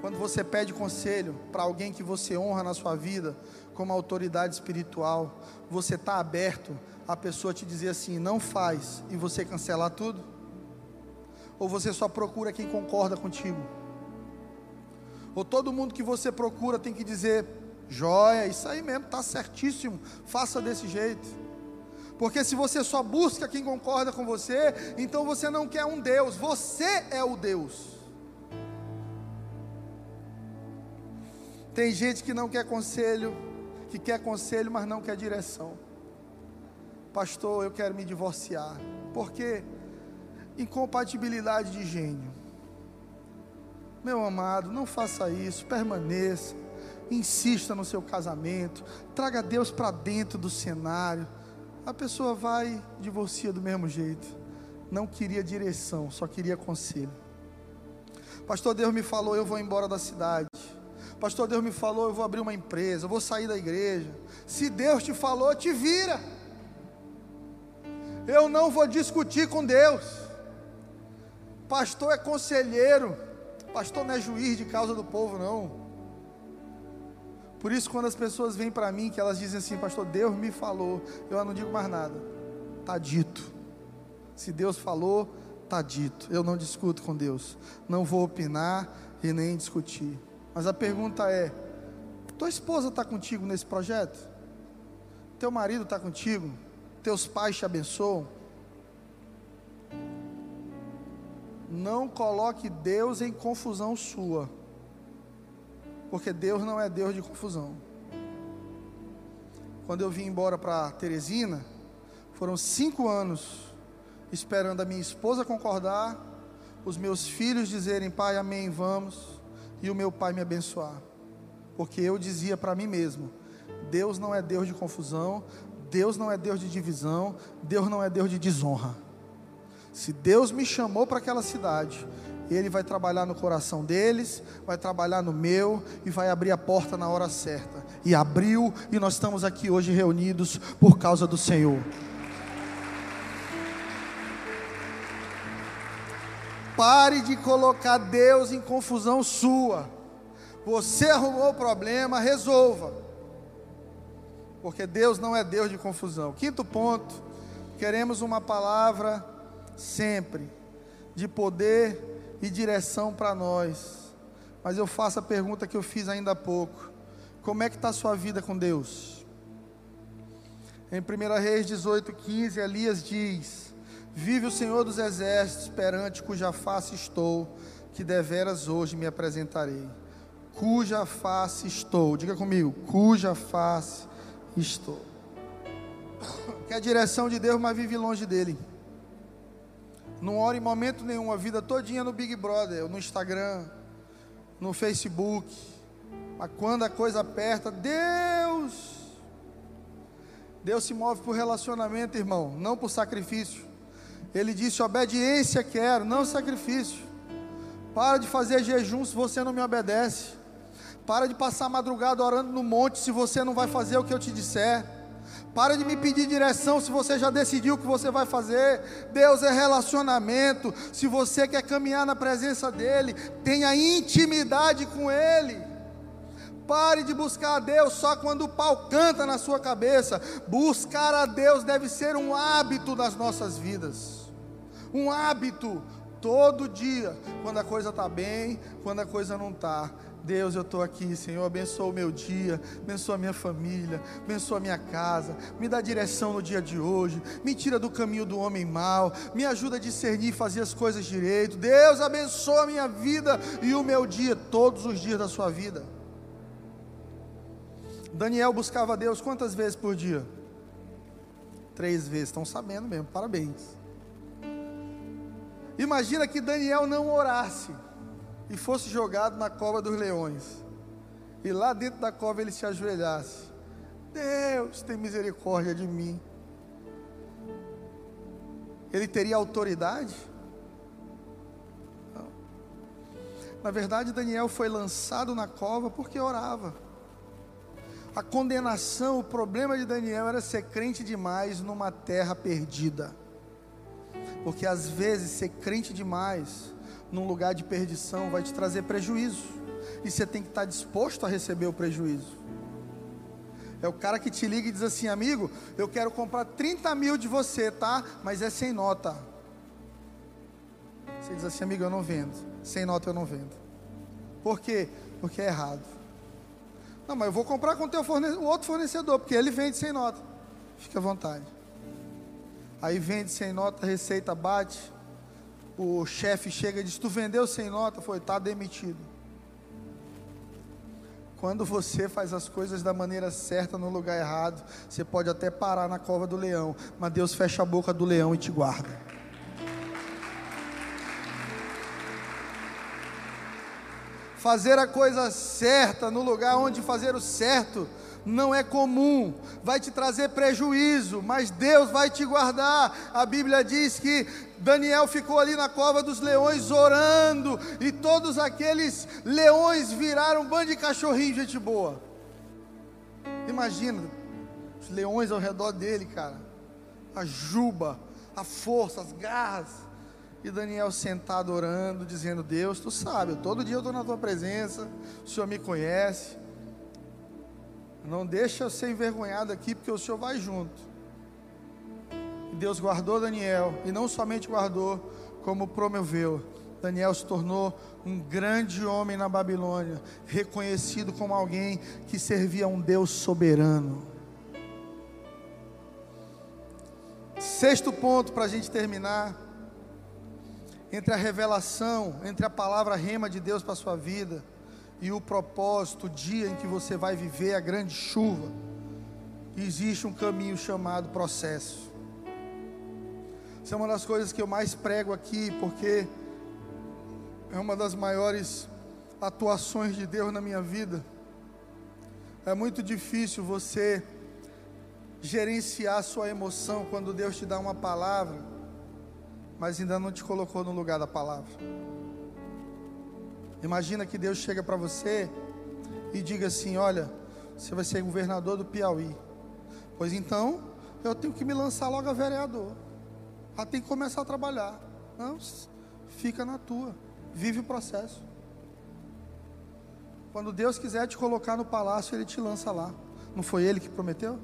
A: Quando você pede conselho para alguém que você honra na sua vida, como autoridade espiritual, você está aberto a pessoa te dizer assim, não faz, e você cancelar tudo? Ou você só procura quem concorda contigo? Ou todo mundo que você procura tem que dizer, joia, isso aí mesmo, está certíssimo, faça desse jeito. Porque se você só busca quem concorda com você, então você não quer um Deus, você é o Deus. Tem gente que não quer conselho, que quer conselho, mas não quer direção. Pastor, eu quero me divorciar. Por quê? Incompatibilidade de gênio. Meu amado, não faça isso, permaneça, insista no seu casamento, traga Deus para dentro do cenário. A pessoa vai divorcia do mesmo jeito. Não queria direção, só queria conselho. Pastor, Deus me falou, eu vou embora da cidade. Pastor, Deus me falou, eu vou abrir uma empresa, eu vou sair da igreja. Se Deus te falou, te vira. Eu não vou discutir com Deus. Pastor é conselheiro. Pastor não é juiz de causa do povo, não. Por isso, quando as pessoas vêm para mim, que elas dizem assim, Pastor, Deus me falou, eu não digo mais nada. Está dito. Se Deus falou, Está dito. Eu não discuto com Deus. Não vou opinar e nem discutir. Mas a pergunta é: tua esposa está contigo nesse projeto? Teu marido está contigo? Teus pais te abençoam? Não coloque Deus em confusão sua, porque Deus não é Deus de confusão. Quando eu vim embora para Teresina, foram cinco anos esperando a minha esposa concordar, os meus filhos dizerem, pai, amém, vamos, e o meu pai me abençoar. Porque eu dizia para mim mesmo: Deus não é Deus de confusão, Deus não é Deus de divisão, Deus não é Deus de desonra. Se Deus me chamou para aquela cidade, Ele vai trabalhar no coração deles, vai trabalhar no meu e vai abrir a porta na hora certa. E abriu, e nós estamos aqui hoje reunidos por causa do Senhor. Pare de colocar Deus em confusão sua. Você arrumou o problema, resolva. Porque Deus não é Deus de confusão. Quinto ponto, queremos uma palavra sempre de poder e direção para nós. Mas eu faço a pergunta que eu fiz ainda há pouco: como é que está a sua vida com Deus? Em 1 Reis 18,15, Elias diz: Vive o Senhor dos exércitos, perante cuja face estou, que deveras hoje me apresentarei. Cuja face estou, diga comigo, cuja face estou. Que a direção de Deus, mas vive longe dele. Não ora em momento nenhum, a vida todinha no Big Brother, no Instagram, no Facebook. Mas quando a coisa aperta, Deus. Deus se move por relacionamento, irmão, não por sacrifício. Ele disse: obediência quero, não sacrifício. Para de fazer jejum se você não me obedece. Para de passar madrugada orando no monte se você não vai fazer o que eu te disser. Para de me pedir direção se você já decidiu o que você vai fazer. Deus é relacionamento. Se você quer caminhar na presença dEle, tenha intimidade com Ele. Pare de buscar a Deus só quando o pau canta na sua cabeça. Buscar a Deus deve ser um hábito das nossas vidas um hábito todo dia, quando a coisa está bem, quando a coisa não está. Deus, eu estou aqui, Senhor, abençoa o meu dia, abençoa a minha família, abençoa a minha casa, me dá direção no dia de hoje, me tira do caminho do homem mau, me ajuda a discernir e fazer as coisas direito. Deus, abençoa a minha vida e o meu dia, todos os dias da sua vida. Daniel buscava Deus quantas vezes por dia? Três vezes, estão sabendo mesmo, parabéns. Imagina que Daniel não orasse e fosse jogado na cova dos leões. E lá dentro da cova ele se ajoelhasse. Deus tem misericórdia de mim. Ele teria autoridade? Não. Na verdade, Daniel foi lançado na cova porque orava. A condenação, o problema de Daniel era ser crente demais numa terra perdida. Porque às vezes ser crente demais num lugar de perdição vai te trazer prejuízo. E você tem que estar disposto a receber o prejuízo. É o cara que te liga e diz assim, amigo, eu quero comprar 30 mil de você, tá? Mas é sem nota. Você diz assim, amigo, eu não vendo. Sem nota eu não vendo. Por quê? Porque é errado. Não, mas eu vou comprar com teu fornecedor, o outro fornecedor, porque ele vende sem nota. Fique à vontade. Aí vende sem nota, receita bate. O chefe chega e diz: Tu vendeu sem nota? Foi, está demitido. Quando você faz as coisas da maneira certa no lugar errado, você pode até parar na cova do leão, mas Deus fecha a boca do leão e te guarda. Fazer a coisa certa no lugar onde fazer o certo não é comum, vai te trazer prejuízo, mas Deus vai te guardar. A Bíblia diz que Daniel ficou ali na cova dos leões orando, e todos aqueles leões viraram um bando de cachorrinho, gente boa. Imagina, os leões ao redor dele, cara, a juba, a força, as garras. E Daniel sentado orando, dizendo: Deus, tu sabe, todo dia eu estou na tua presença, o Senhor me conhece. Não deixa eu ser envergonhado aqui, porque o Senhor vai junto. Deus guardou Daniel, e não somente guardou, como promoveu. Daniel se tornou um grande homem na Babilônia, reconhecido como alguém que servia a um Deus soberano. Sexto ponto para a gente terminar. Entre a revelação, entre a palavra rema de Deus para a sua vida e o propósito, o dia em que você vai viver a grande chuva, existe um caminho chamado processo. Isso é uma das coisas que eu mais prego aqui, porque é uma das maiores atuações de Deus na minha vida. É muito difícil você gerenciar sua emoção quando Deus te dá uma palavra, mas ainda não te colocou no lugar da palavra. Imagina que Deus chega para você e diga assim: Olha, você vai ser governador do Piauí. Pois então, eu tenho que me lançar logo a vereador. Ah, tem que começar a trabalhar. Não, fica na tua. Vive o processo. Quando Deus quiser te colocar no palácio, Ele te lança lá. Não foi Ele que prometeu?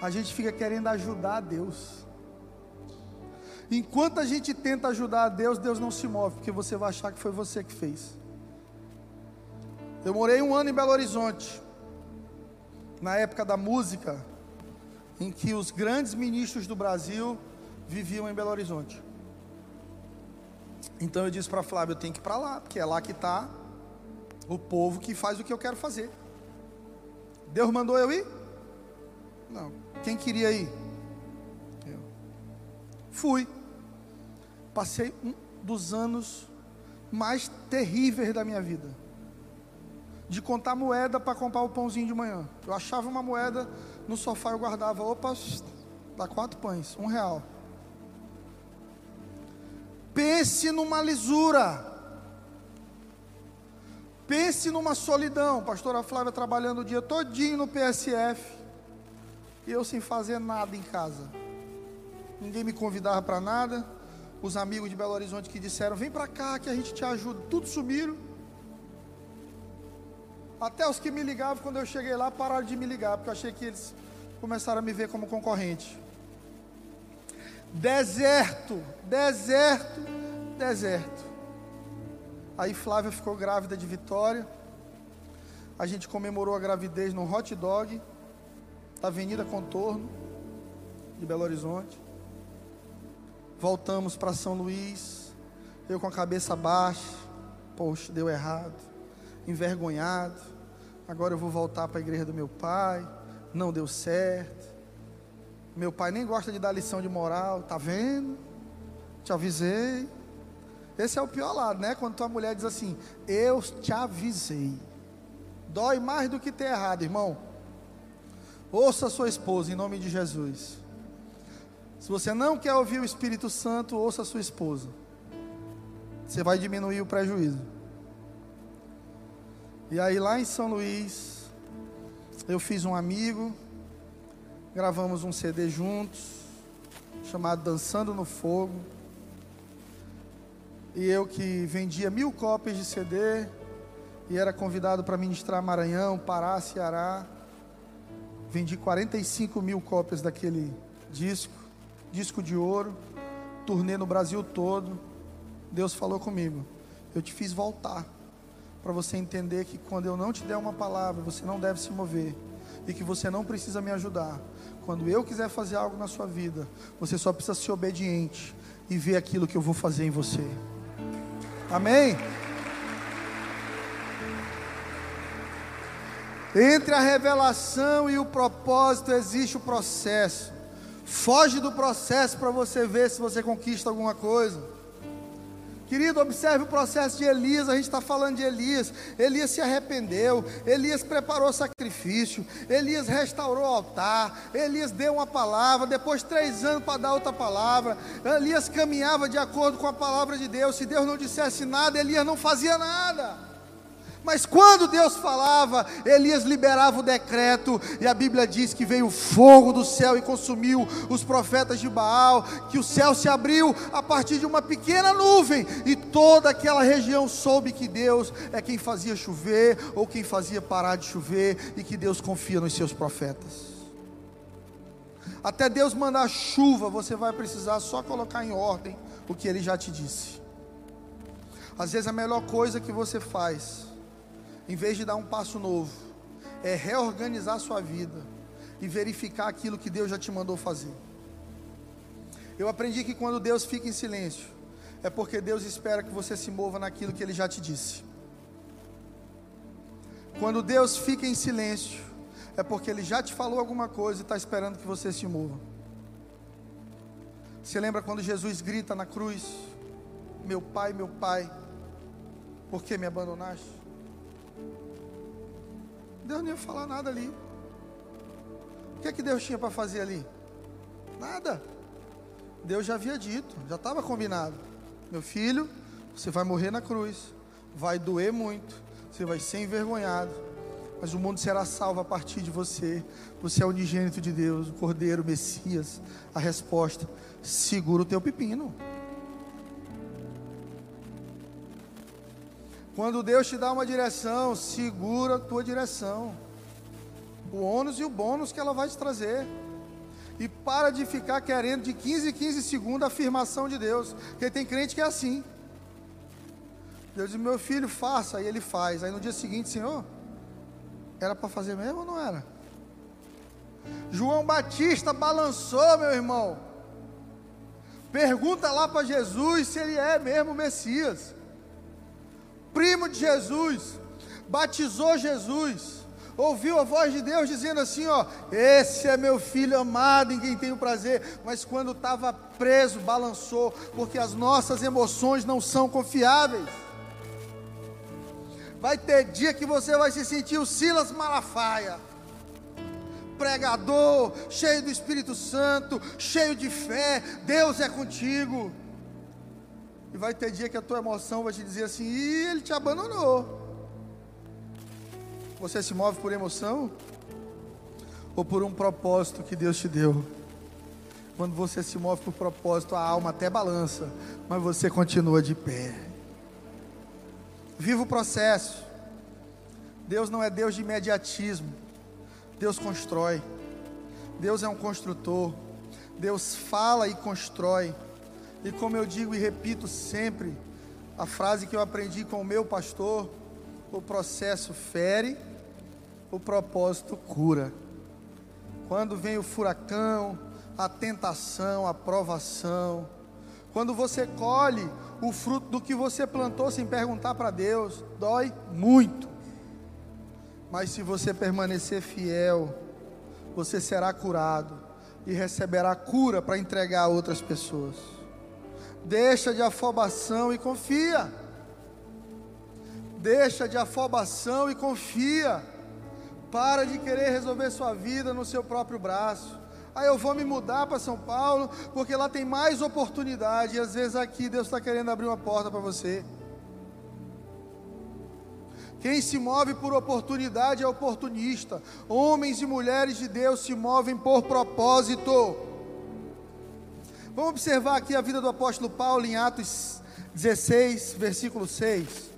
A: A gente fica querendo ajudar Deus. Enquanto a gente tenta ajudar a Deus, Deus não se move, porque você vai achar que foi você que fez. Eu morei um ano em Belo Horizonte, na época da música, em que os grandes ministros do Brasil viviam em Belo Horizonte. Então eu disse para Flávio: eu tenho que ir para lá, porque é lá que está o povo que faz o que eu quero fazer. Deus mandou eu ir? Não. Quem queria ir? Fui. Passei um dos anos mais terríveis da minha vida. De contar moeda para comprar o pãozinho de manhã. Eu achava uma moeda no sofá, eu guardava. Opa, dá quatro pães, um real. Pense numa lisura. Pense numa solidão. Pastora Flávia trabalhando o dia todinho no PSF. E eu sem fazer nada em casa. Ninguém me convidava para nada. Os amigos de Belo Horizonte que disseram: vem para cá que a gente te ajuda. Tudo sumiram. Até os que me ligavam quando eu cheguei lá pararam de me ligar, porque eu achei que eles começaram a me ver como concorrente. Deserto, deserto, deserto. Aí Flávia ficou grávida de Vitória. A gente comemorou a gravidez no hot dog da Avenida Contorno de Belo Horizonte. Voltamos para São Luís. Eu com a cabeça baixa. Poxa, deu errado. Envergonhado. Agora eu vou voltar para a igreja do meu pai. Não deu certo. Meu pai nem gosta de dar lição de moral, tá vendo? Te avisei. Esse é o pior lado, né? Quando tua mulher diz assim: Eu te avisei. Dói mais do que ter errado, irmão. Ouça sua esposa em nome de Jesus. Se você não quer ouvir o Espírito Santo, ouça sua esposa. Você vai diminuir o prejuízo. E aí lá em São Luís, eu fiz um amigo gravamos um CD juntos, chamado Dançando no Fogo. E eu que vendia mil cópias de CD e era convidado para ministrar Maranhão, Pará, Ceará. Vendi 45 mil cópias daquele disco, disco de ouro, turnê no Brasil todo. Deus falou comigo: Eu te fiz voltar, para você entender que quando eu não te der uma palavra, você não deve se mover e que você não precisa me ajudar. Quando eu quiser fazer algo na sua vida, você só precisa ser obediente e ver aquilo que eu vou fazer em você. Amém? Entre a revelação e o propósito existe o processo. Foge do processo para você ver se você conquista alguma coisa. Querido, observe o processo de Elias. A gente está falando de Elias. Elias se arrependeu. Elias preparou sacrifício. Elias restaurou o altar. Elias deu uma palavra. Depois, três anos para dar outra palavra. Elias caminhava de acordo com a palavra de Deus. Se Deus não dissesse nada, Elias não fazia nada. Mas quando Deus falava, Elias liberava o decreto, e a Bíblia diz que veio fogo do céu e consumiu os profetas de Baal, que o céu se abriu a partir de uma pequena nuvem, e toda aquela região soube que Deus é quem fazia chover, ou quem fazia parar de chover, e que Deus confia nos seus profetas. Até Deus mandar chuva, você vai precisar só colocar em ordem o que ele já te disse. Às vezes a melhor coisa que você faz, em vez de dar um passo novo, é reorganizar sua vida e verificar aquilo que Deus já te mandou fazer. Eu aprendi que quando Deus fica em silêncio, é porque Deus espera que você se mova naquilo que Ele já te disse. Quando Deus fica em silêncio, é porque Ele já te falou alguma coisa e está esperando que você se mova. Você lembra quando Jesus grita na cruz: Meu Pai, meu Pai, por que me abandonaste? Deus não ia falar nada ali. O que é que Deus tinha para fazer ali? Nada. Deus já havia dito, já estava combinado. Meu filho, você vai morrer na cruz, vai doer muito, você vai ser envergonhado, mas o mundo será salvo a partir de você. Você é o unigênito de Deus, o Cordeiro, o Messias. A resposta: segura o teu pepino. Quando Deus te dá uma direção, segura a tua direção. O ônus e o bônus que ela vai te trazer. E para de ficar querendo de 15 em 15 segundos a afirmação de Deus. Porque tem crente que é assim. Deus diz, meu filho, faça, aí ele faz. Aí no dia seguinte, Senhor, era para fazer mesmo ou não era? João Batista balançou, meu irmão. Pergunta lá para Jesus se ele é mesmo o Messias. Primo de Jesus, batizou Jesus ouviu a voz de Deus dizendo assim: Ó, esse é meu filho amado em quem tenho prazer. Mas quando estava preso, balançou, porque as nossas emoções não são confiáveis. Vai ter dia que você vai se sentir o Silas Malafaia, pregador, cheio do Espírito Santo, cheio de fé, Deus é contigo. E vai ter dia que a tua emoção vai te dizer assim: Ih, ele te abandonou. Você se move por emoção ou por um propósito que Deus te deu? Quando você se move por propósito, a alma até balança, mas você continua de pé. Viva o processo. Deus não é Deus de imediatismo. Deus constrói. Deus é um construtor. Deus fala e constrói. E como eu digo e repito sempre, a frase que eu aprendi com o meu pastor, o processo fere o propósito cura. Quando vem o furacão, a tentação, a provação, quando você colhe o fruto do que você plantou sem perguntar para Deus, dói muito. Mas se você permanecer fiel, você será curado e receberá cura para entregar a outras pessoas. Deixa de afobação e confia. Deixa de afobação e confia. Para de querer resolver sua vida no seu próprio braço. Aí eu vou me mudar para São Paulo, porque lá tem mais oportunidade. E às vezes aqui Deus está querendo abrir uma porta para você. Quem se move por oportunidade é oportunista. Homens e mulheres de Deus se movem por propósito. Vamos observar aqui a vida do apóstolo Paulo em Atos 16, versículo 6.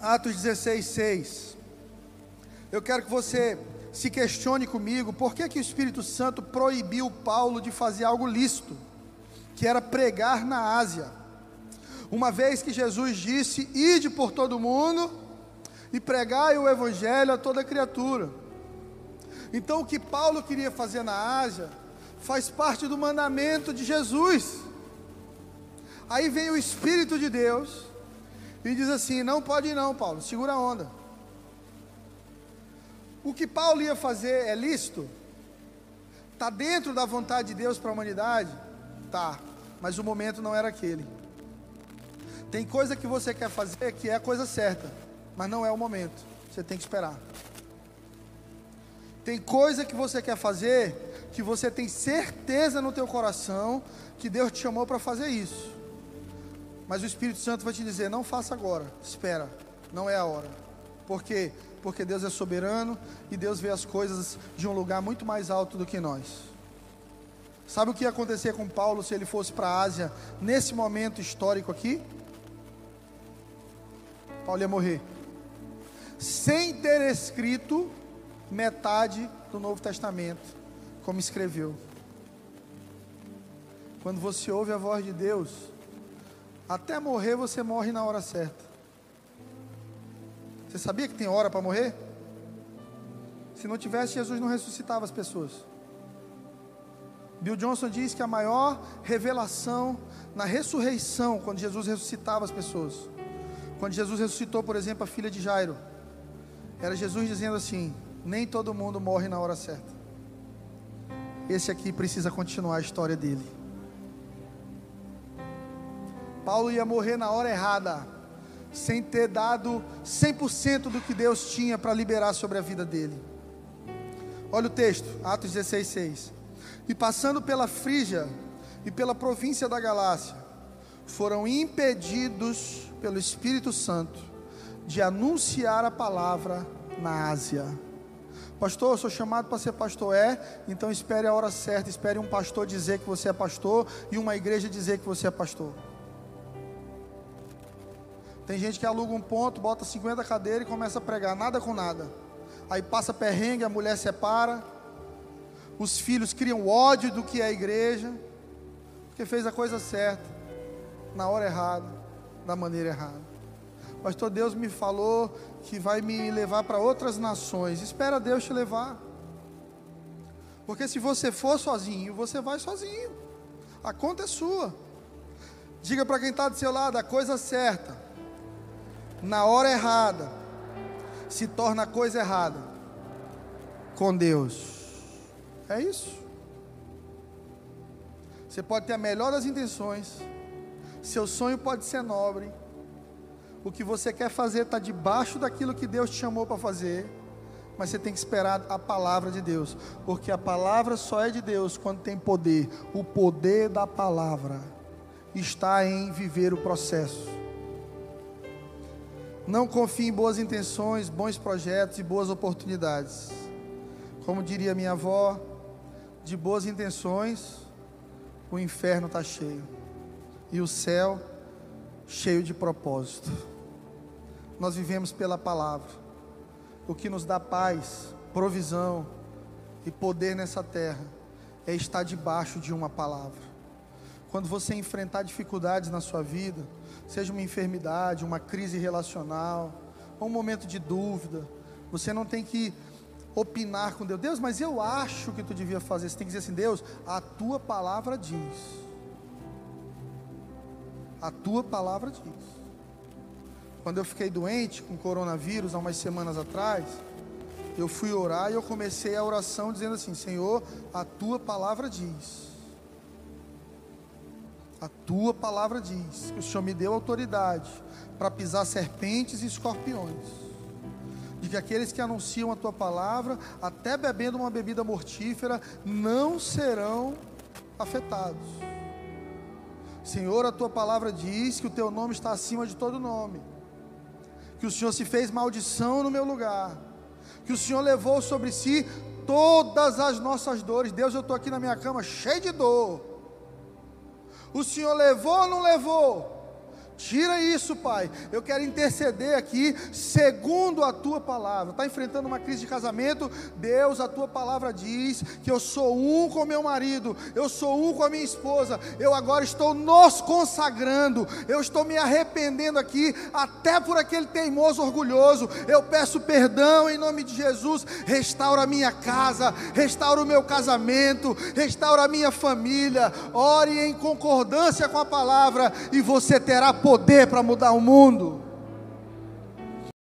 A: Atos 16, 6. Eu quero que você se questione comigo, por que, que o Espírito Santo proibiu Paulo de fazer algo lícito, que era pregar na Ásia? Uma vez que Jesus disse: Ide por todo mundo e pregai o Evangelho a toda criatura. Então, o que Paulo queria fazer na Ásia faz parte do mandamento de Jesus. Aí vem o Espírito de Deus e diz assim: Não pode não, Paulo, segura a onda. O que Paulo ia fazer é lícito? Está dentro da vontade de Deus para a humanidade? Tá, mas o momento não era aquele. Tem coisa que você quer fazer que é a coisa certa, mas não é o momento. Você tem que esperar. Tem coisa que você quer fazer que você tem certeza no teu coração que Deus te chamou para fazer isso. Mas o Espírito Santo vai te dizer: não faça agora, espera, não é a hora. Por quê? Porque Deus é soberano e Deus vê as coisas de um lugar muito mais alto do que nós. Sabe o que ia acontecer com Paulo se ele fosse para a Ásia nesse momento histórico aqui? Paulo ia morrer. Sem ter escrito metade do Novo Testamento, como escreveu. Quando você ouve a voz de Deus, até morrer você morre na hora certa. Você sabia que tem hora para morrer? Se não tivesse, Jesus não ressuscitava as pessoas. Bill Johnson diz que a maior revelação na ressurreição, quando Jesus ressuscitava as pessoas, quando Jesus ressuscitou, por exemplo, a filha de Jairo, era Jesus dizendo assim: nem todo mundo morre na hora certa. Esse aqui precisa continuar a história dele. Paulo ia morrer na hora errada, sem ter dado 100% do que Deus tinha para liberar sobre a vida dele. Olha o texto, Atos 16, 6. E passando pela Frígia e pela província da Galácia, foram impedidos pelo Espírito Santo de anunciar a palavra na Ásia. Pastor, eu sou chamado para ser pastor, é? Então espere a hora certa, espere um pastor dizer que você é pastor e uma igreja dizer que você é pastor. Tem gente que aluga um ponto, bota 50 cadeiras e começa a pregar, nada com nada. Aí passa perrengue, a mulher separa, os filhos criam ódio do que é a igreja, porque fez a coisa certa, na hora errada, da maneira errada. Pastor, Deus me falou que vai me levar para outras nações. Espera Deus te levar. Porque se você for sozinho, você vai sozinho. A conta é sua. Diga para quem está do seu lado a coisa certa, na hora errada, se torna coisa errada com Deus. É isso. Você pode ter a melhor das intenções, seu sonho pode ser nobre, o que você quer fazer está debaixo daquilo que Deus te chamou para fazer, mas você tem que esperar a palavra de Deus, porque a palavra só é de Deus quando tem poder. O poder da palavra está em viver o processo. Não confie em boas intenções, bons projetos e boas oportunidades. Como diria minha avó, de boas intenções, o inferno está cheio e o céu cheio de propósito. Nós vivemos pela palavra. O que nos dá paz, provisão e poder nessa terra é estar debaixo de uma palavra. Quando você enfrentar dificuldades na sua vida, seja uma enfermidade, uma crise relacional, ou um momento de dúvida, você não tem que opinar com Deus. Deus, mas eu acho que tu devia fazer. Você tem que dizer assim: Deus, a tua palavra diz. A tua palavra diz. Quando eu fiquei doente com coronavírus há umas semanas atrás, eu fui orar e eu comecei a oração dizendo assim: Senhor, a tua palavra diz. A tua palavra diz que o Senhor me deu autoridade para pisar serpentes e escorpiões. De que aqueles que anunciam a tua palavra, até bebendo uma bebida mortífera, não serão afetados. Senhor, a tua palavra diz que o teu nome está acima de todo nome que o Senhor se fez maldição no meu lugar, que o Senhor levou sobre si todas as nossas dores. Deus, eu estou aqui na minha cama cheio de dor. O Senhor levou ou não levou? Tira isso, Pai. Eu quero interceder aqui, segundo a tua palavra. Está enfrentando uma crise de casamento? Deus, a tua palavra diz que eu sou um com meu marido, eu sou um com a minha esposa. Eu agora estou nos consagrando, eu estou me arrependendo aqui, até por aquele teimoso orgulhoso. Eu peço perdão em nome de Jesus. Restaura a minha casa, restaura o meu casamento, restaura a minha família. Ore em concordância com a palavra e você terá poder poder para mudar o mundo.